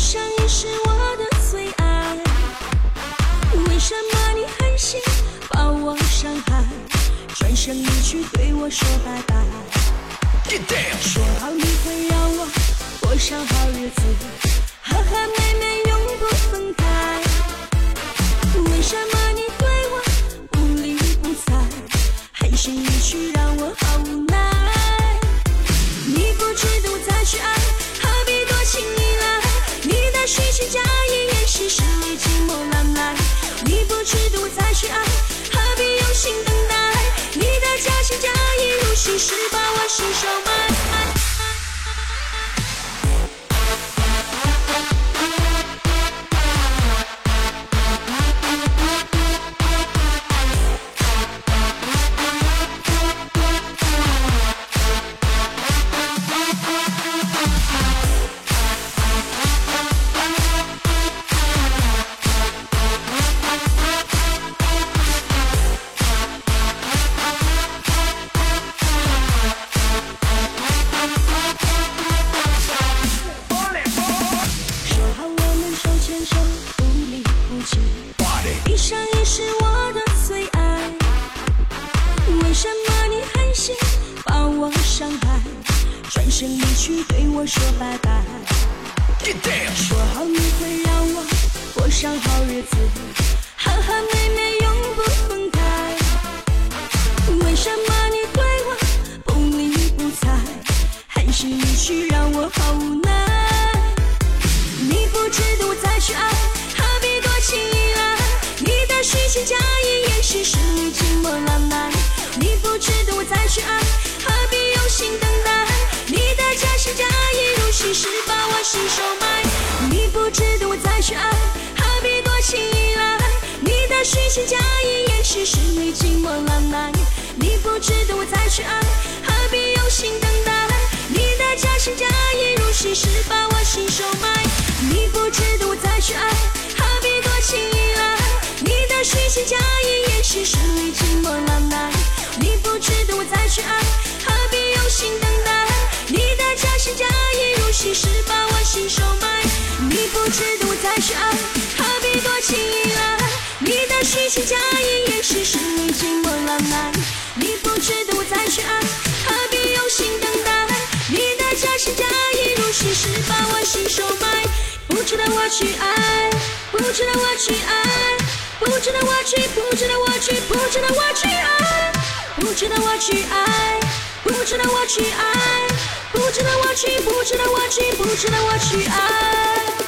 上你是我的最爱，为什么你狠心把我伤害？转身离去对我说拜拜，说好你会让我过上好日子，和和美美。尺度一生一世我的最爱。为什么你狠心把我伤害，转身离去对我说拜拜？说好你会让我过上好日子，和和美美是你寂寞难耐。你不值得我再去爱，何必用心等待？你的假心假意如虚实，把我心收买。你不值得我再去爱，何必多情依赖？你的虚情假意掩饰是你寂寞难耐。你不值得我再去爱，何必用心等待？你的假心假意如虚实，把我心收买。不值得我去爱，不值得我去爱，不值得我去，不值得我去，不值得我去爱，不值得我去爱，不值得我去爱，不值得我去，不值得我去，不值得我去爱。